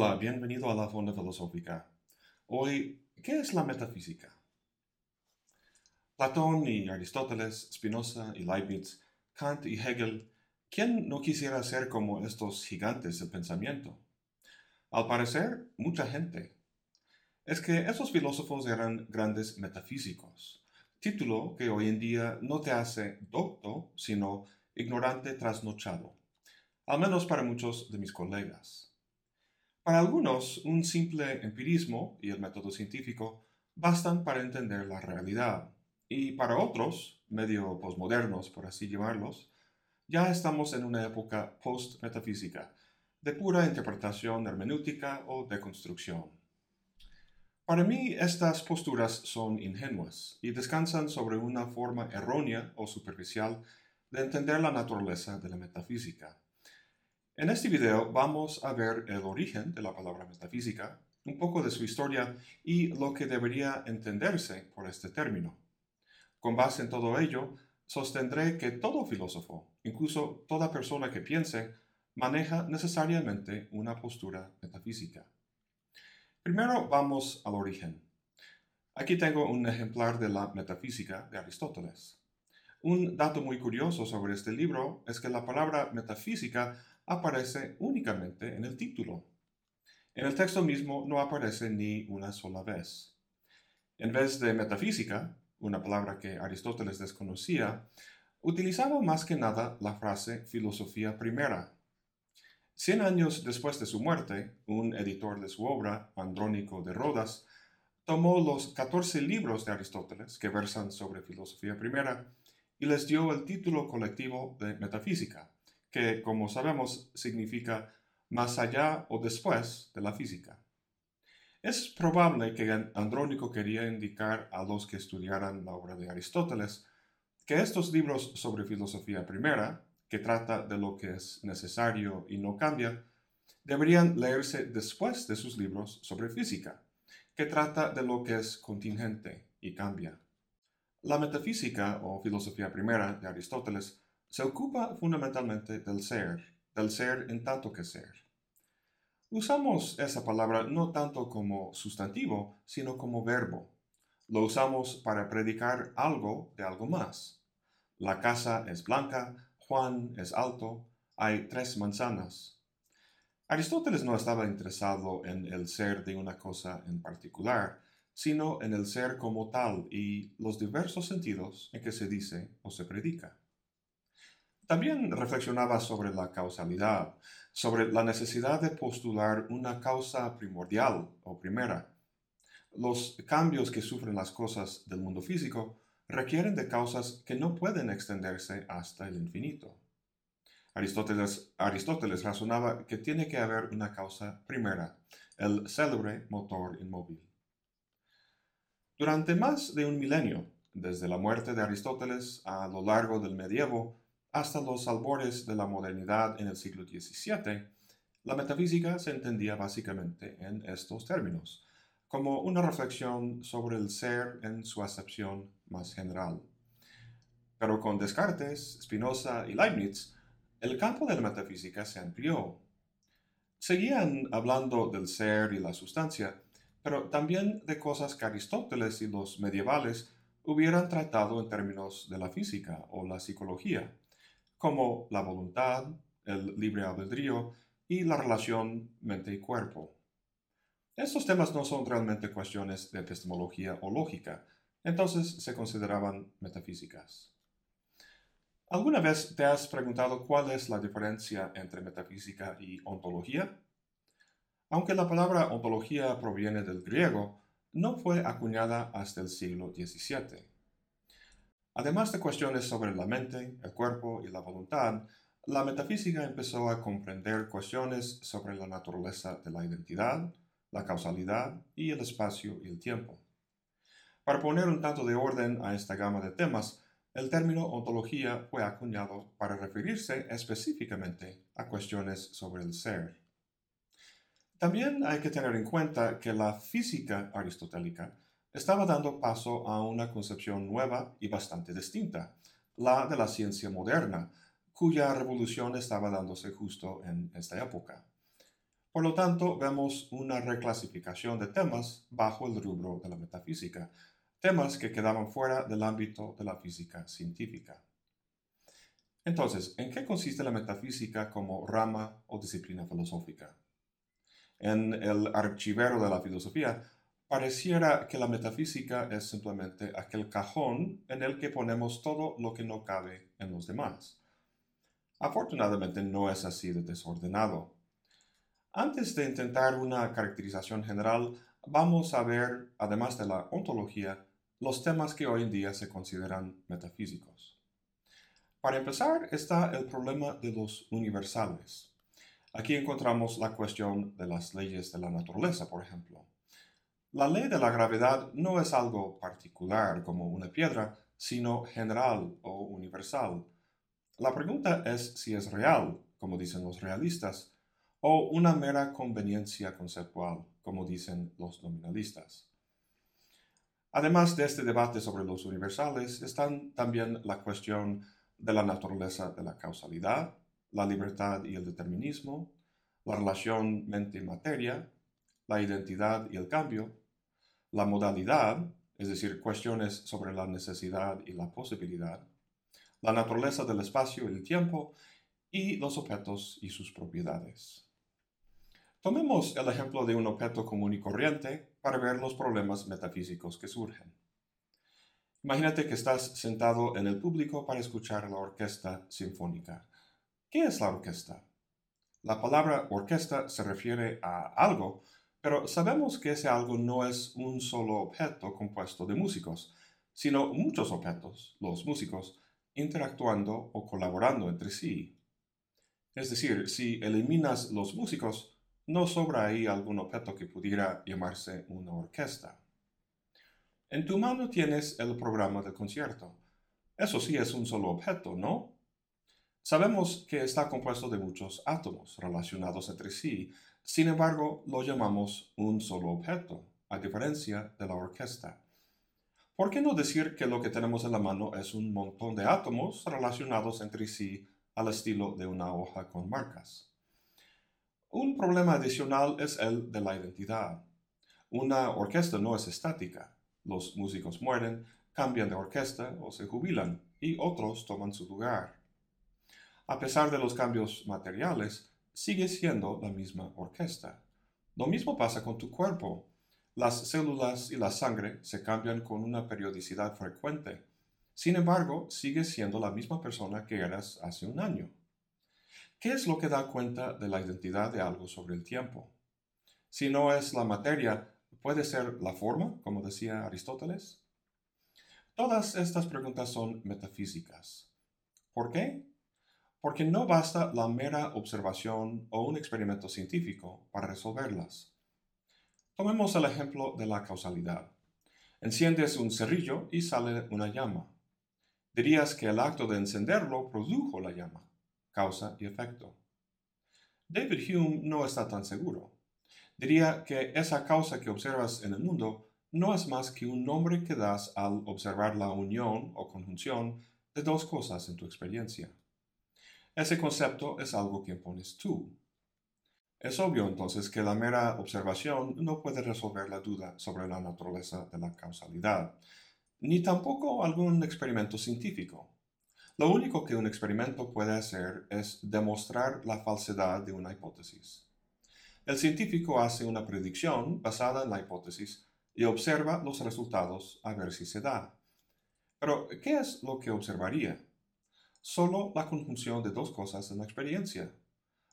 Hola, bienvenido a la Fonda Filosófica. Hoy, ¿qué es la metafísica? Platón y Aristóteles, Spinoza y Leibniz, Kant y Hegel, ¿quién no quisiera ser como estos gigantes del pensamiento? Al parecer, mucha gente. Es que esos filósofos eran grandes metafísicos, título que hoy en día no te hace docto, sino ignorante trasnochado, al menos para muchos de mis colegas. Para algunos, un simple empirismo y el método científico bastan para entender la realidad, y para otros, medio posmodernos por así llamarlos, ya estamos en una época post-metafísica, de pura interpretación hermenéutica o de construcción. Para mí estas posturas son ingenuas y descansan sobre una forma errónea o superficial de entender la naturaleza de la metafísica. En este video vamos a ver el origen de la palabra metafísica, un poco de su historia y lo que debería entenderse por este término. Con base en todo ello, sostendré que todo filósofo, incluso toda persona que piense, maneja necesariamente una postura metafísica. Primero vamos al origen. Aquí tengo un ejemplar de la Metafísica de Aristóteles. Un dato muy curioso sobre este libro es que la palabra metafísica aparece únicamente en el título. En el texto mismo no aparece ni una sola vez. En vez de metafísica, una palabra que Aristóteles desconocía, utilizaba más que nada la frase filosofía primera. Cien años después de su muerte, un editor de su obra, Andrónico de Rodas, tomó los 14 libros de Aristóteles que versan sobre filosofía primera y les dio el título colectivo de metafísica, que, como sabemos, significa más allá o después de la física. Es probable que Andrónico quería indicar a los que estudiaran la obra de Aristóteles que estos libros sobre filosofía primera, que trata de lo que es necesario y no cambia, deberían leerse después de sus libros sobre física, que trata de lo que es contingente y cambia. La metafísica o filosofía primera de Aristóteles se ocupa fundamentalmente del ser, del ser en tanto que ser. Usamos esa palabra no tanto como sustantivo, sino como verbo. Lo usamos para predicar algo de algo más. La casa es blanca, Juan es alto, hay tres manzanas. Aristóteles no estaba interesado en el ser de una cosa en particular, sino en el ser como tal y los diversos sentidos en que se dice o se predica. También reflexionaba sobre la causalidad, sobre la necesidad de postular una causa primordial o primera. Los cambios que sufren las cosas del mundo físico requieren de causas que no pueden extenderse hasta el infinito. Aristóteles, razonaba que tiene que haber una causa primera, el célebre motor inmóvil. Durante más de un milenio, desde la muerte de Aristóteles a lo largo del medievo, hasta los albores de la modernidad en el siglo XVII, la metafísica se entendía básicamente en estos términos, como una reflexión sobre el ser en su acepción más general. Pero con Descartes, Spinoza y Leibniz, el campo de la metafísica se amplió. Seguían hablando del ser y la sustancia, pero también de cosas que Aristóteles y los medievales hubieran tratado en términos de la física o la psicología, como la voluntad, el libre albedrío y la relación mente y cuerpo. Estos temas no son realmente cuestiones de epistemología o lógica, entonces se consideraban metafísicas. ¿Alguna vez te has preguntado cuál es la diferencia entre metafísica y ontología? Aunque la palabra ontología proviene del griego, no fue acuñada hasta el siglo XVII. Además de cuestiones sobre la mente, el cuerpo y la voluntad, la metafísica empezó a comprender cuestiones sobre la naturaleza de la identidad, la causalidad y el espacio y el tiempo. Para poner un tanto de orden a esta gama de temas, el término ontología fue acuñado para referirse específicamente a cuestiones sobre el ser. También hay que tener en cuenta que la física aristotélica estaba dando paso a una concepción nueva y bastante distinta, la de la ciencia moderna, cuya revolución estaba dándose justo en esta época. Por lo tanto, vemos una reclasificación de temas bajo el rubro de la metafísica, temas que quedaban fuera del ámbito de la física científica. Entonces, ¿en qué consiste la metafísica como rama o disciplina filosófica? En el archivero de la filosofía, pareciera que la metafísica es simplemente aquel cajón en el que ponemos todo lo que no cabe en los demás. Afortunadamente no es así de desordenado. Antes de intentar una caracterización general, vamos a ver, además de la ontología, los temas que hoy en día se consideran metafísicos. Para empezar está el problema de los universales. Aquí encontramos la cuestión de las leyes de la naturaleza, por ejemplo. La ley de la gravedad no es algo particular como una piedra, sino general o universal. La pregunta es si es real, como dicen los realistas, o una mera conveniencia conceptual, como dicen los nominalistas. Además de este debate sobre los universales, están también la cuestión de la naturaleza de la causalidad, la libertad y el determinismo, la relación mente-materia, la identidad y el cambio, la modalidad, es decir, cuestiones sobre la necesidad y la posibilidad, la naturaleza del espacio y el tiempo, y los objetos y sus propiedades. Tomemos el ejemplo de un objeto común y corriente para ver los problemas metafísicos que surgen. Imagínate que estás sentado en el público para escuchar la orquesta sinfónica. ¿Qué es la orquesta? La palabra orquesta se refiere a algo, pero sabemos que ese algo no es un solo objeto compuesto de músicos, sino muchos objetos, los músicos, interactuando o colaborando entre sí. Es decir, si eliminas los músicos, no sobra ahí algún objeto que pudiera llamarse una orquesta. En tu mano tienes el programa del concierto. Eso sí es un solo objeto, ¿no? Sabemos que está compuesto de muchos átomos relacionados entre sí, sin embargo lo llamamos un solo objeto, a diferencia de la orquesta. ¿Por qué no decir que lo que tenemos en la mano es un montón de átomos relacionados entre sí al estilo de una hoja con marcas? Un problema adicional es el de la identidad. Una orquesta no es estática. Los músicos mueren, cambian de orquesta o se jubilan y otros toman su lugar. A pesar de los cambios materiales, sigue siendo la misma orquesta. Lo mismo pasa con tu cuerpo. Las células y la sangre se cambian con una periodicidad frecuente. Sin embargo, sigues siendo la misma persona que eras hace un año. ¿Qué es lo que da cuenta de la identidad de algo sobre el tiempo? Si no es la materia, ¿puede ser la forma, como decía Aristóteles? Todas estas preguntas son metafísicas. ¿Por qué? Porque no basta la mera observación o un experimento científico para resolverlas. Tomemos el ejemplo de la causalidad. Enciendes un cerrillo y sale una llama. Dirías que el acto de encenderlo produjo la llama causa y efecto. David Hume no está tan seguro. Diría que esa causa que observas en el mundo no es más que un nombre que das al observar la unión o conjunción de dos cosas en tu experiencia. Ese concepto es algo que impones tú. Es obvio entonces que la mera observación no puede resolver la duda sobre la naturaleza de la causalidad, ni tampoco algún experimento científico. Lo único que un experimento puede hacer es demostrar la falsedad de una hipótesis. El científico hace una predicción basada en la hipótesis y observa los resultados a ver si se da. Pero, ¿qué es lo que observaría? Solo la conjunción de dos cosas en la experiencia.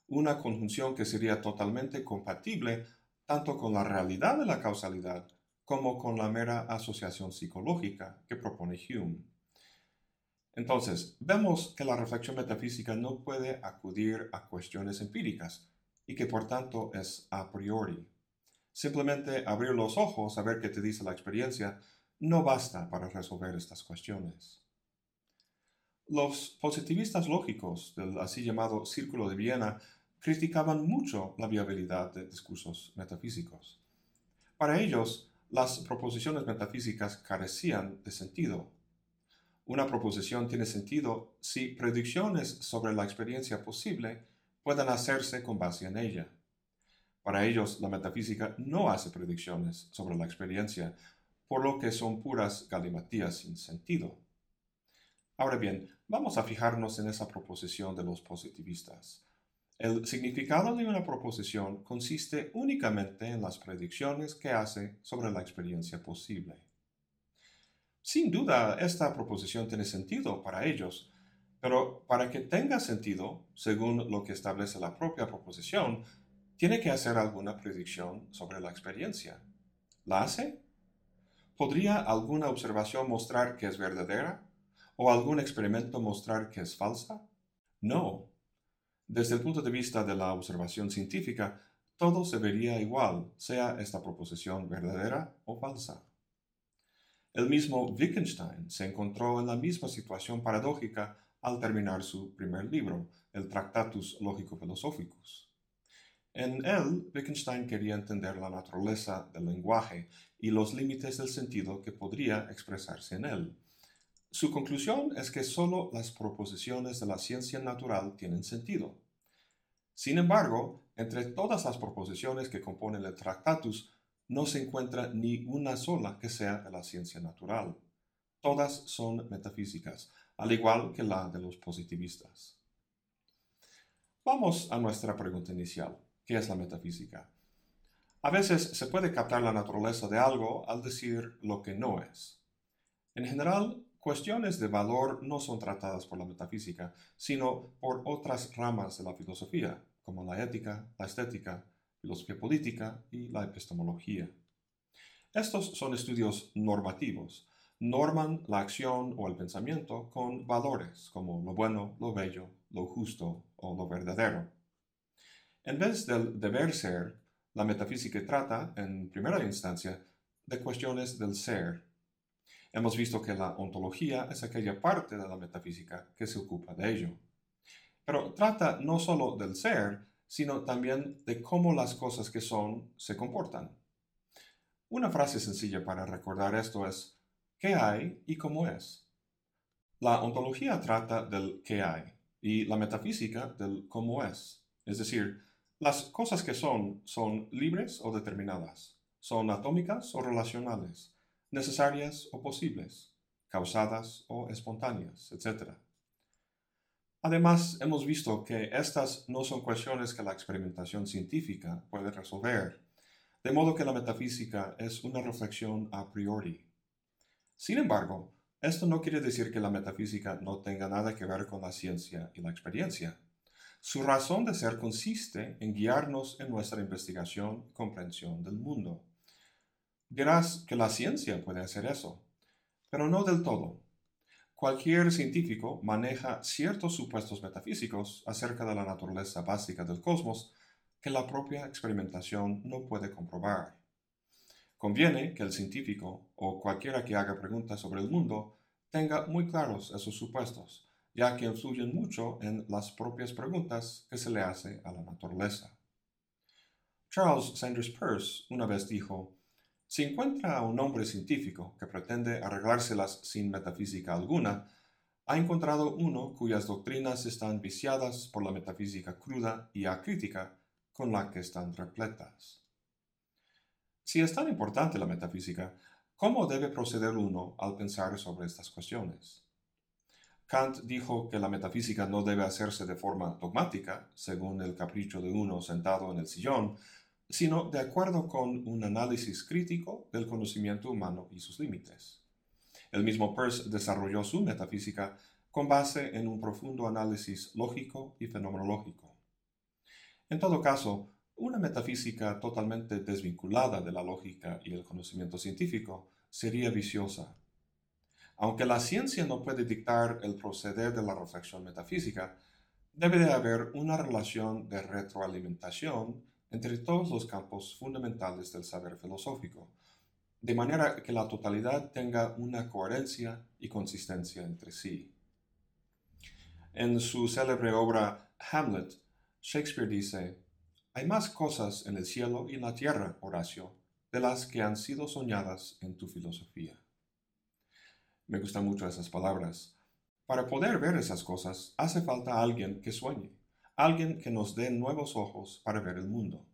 Una conjunción que sería totalmente compatible tanto con la realidad de la causalidad como con la mera asociación psicológica que propone Hume. Entonces, vemos que la reflexión metafísica no puede acudir a cuestiones empíricas y que por tanto es a priori. Simplemente abrir los ojos a ver qué te dice la experiencia no basta para resolver estas cuestiones. Los positivistas lógicos del así llamado Círculo de Viena criticaban mucho la viabilidad de discursos metafísicos. Para ellos, las proposiciones metafísicas carecían de sentido una proposición tiene sentido si predicciones sobre la experiencia posible puedan hacerse con base en ella. Para ellos, la metafísica no hace predicciones sobre la experiencia, por lo que son puras galimatías sin sentido. Ahora bien, vamos a fijarnos en esa proposición de los positivistas. El significado de una proposición consiste únicamente en las predicciones que hace sobre la experiencia posible. Sin duda, esta proposición tiene sentido para ellos, pero para que tenga sentido, según lo que establece la propia proposición, tiene que hacer alguna predicción sobre la experiencia. ¿La hace? ¿Podría alguna observación mostrar que es verdadera? ¿O algún experimento mostrar que es falsa? No. Desde el punto de vista de la observación científica, todo se vería igual, sea esta proposición verdadera o falsa. El mismo Wittgenstein se encontró en la misma situación paradójica al terminar su primer libro, el Tractatus Lógico-Philosophicus. En él, Wittgenstein quería entender la naturaleza del lenguaje y los límites del sentido que podría expresarse en él. Su conclusión es que sólo las proposiciones de la ciencia natural tienen sentido. Sin embargo, entre todas las proposiciones que componen el Tractatus, no se encuentra ni una sola que sea la ciencia natural. Todas son metafísicas, al igual que la de los positivistas. Vamos a nuestra pregunta inicial. ¿Qué es la metafísica? A veces se puede captar la naturaleza de algo al decir lo que no es. En general, cuestiones de valor no son tratadas por la metafísica, sino por otras ramas de la filosofía, como la ética, la estética, filosofía política y la epistemología. Estos son estudios normativos. Norman la acción o el pensamiento con valores como lo bueno, lo bello, lo justo o lo verdadero. En vez del deber ser, la metafísica trata, en primera instancia, de cuestiones del ser. Hemos visto que la ontología es aquella parte de la metafísica que se ocupa de ello. Pero trata no solo del ser, sino también de cómo las cosas que son se comportan. Una frase sencilla para recordar esto es ¿qué hay y cómo es? La ontología trata del qué hay y la metafísica del cómo es, es decir, las cosas que son son libres o determinadas, son atómicas o relacionales, necesarias o posibles, causadas o espontáneas, etc. Además, hemos visto que estas no son cuestiones que la experimentación científica puede resolver, de modo que la metafísica es una reflexión a priori. Sin embargo, esto no quiere decir que la metafísica no tenga nada que ver con la ciencia y la experiencia. Su razón de ser consiste en guiarnos en nuestra investigación y comprensión del mundo. Dirás que la ciencia puede hacer eso, pero no del todo. Cualquier científico maneja ciertos supuestos metafísicos acerca de la naturaleza básica del cosmos que la propia experimentación no puede comprobar. Conviene que el científico o cualquiera que haga preguntas sobre el mundo tenga muy claros esos supuestos ya que influyen mucho en las propias preguntas que se le hace a la naturaleza. Charles Sanders Peirce una vez dijo, si encuentra a un hombre científico que pretende arreglárselas sin metafísica alguna, ha encontrado uno cuyas doctrinas están viciadas por la metafísica cruda y acrítica con la que están repletas. Si es tan importante la metafísica, ¿cómo debe proceder uno al pensar sobre estas cuestiones? Kant dijo que la metafísica no debe hacerse de forma dogmática, según el capricho de uno sentado en el sillón, sino de acuerdo con un análisis crítico del conocimiento humano y sus límites. El mismo Peirce desarrolló su metafísica con base en un profundo análisis lógico y fenomenológico. En todo caso, una metafísica totalmente desvinculada de la lógica y el conocimiento científico sería viciosa aunque la ciencia no puede dictar el proceder de la reflexión metafísica, debe de haber una relación de retroalimentación entre todos los campos fundamentales del saber filosófico, de manera que la totalidad tenga una coherencia y consistencia entre sí. En su célebre obra Hamlet, Shakespeare dice, Hay más cosas en el cielo y en la tierra, Horacio, de las que han sido soñadas en tu filosofía. Me gustan mucho esas palabras. Para poder ver esas cosas hace falta alguien que sueñe, alguien que nos dé nuevos ojos para ver el mundo.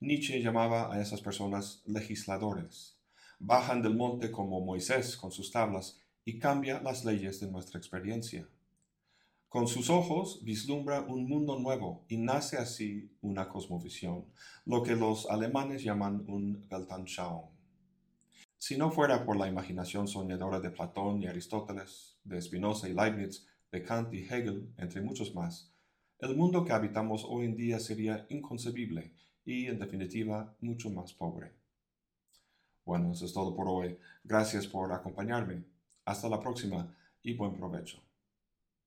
Nietzsche llamaba a esas personas legisladores. Bajan del monte como Moisés con sus tablas y cambia las leyes de nuestra experiencia. Con sus ojos vislumbra un mundo nuevo y nace así una cosmovisión, lo que los alemanes llaman un Weltanschauung. Si no fuera por la imaginación soñadora de Platón y Aristóteles, de Spinoza y Leibniz, de Kant y Hegel, entre muchos más, el mundo que habitamos hoy en día sería inconcebible y, en definitiva, mucho más pobre. Bueno, eso es todo por hoy. Gracias por acompañarme. Hasta la próxima y buen provecho.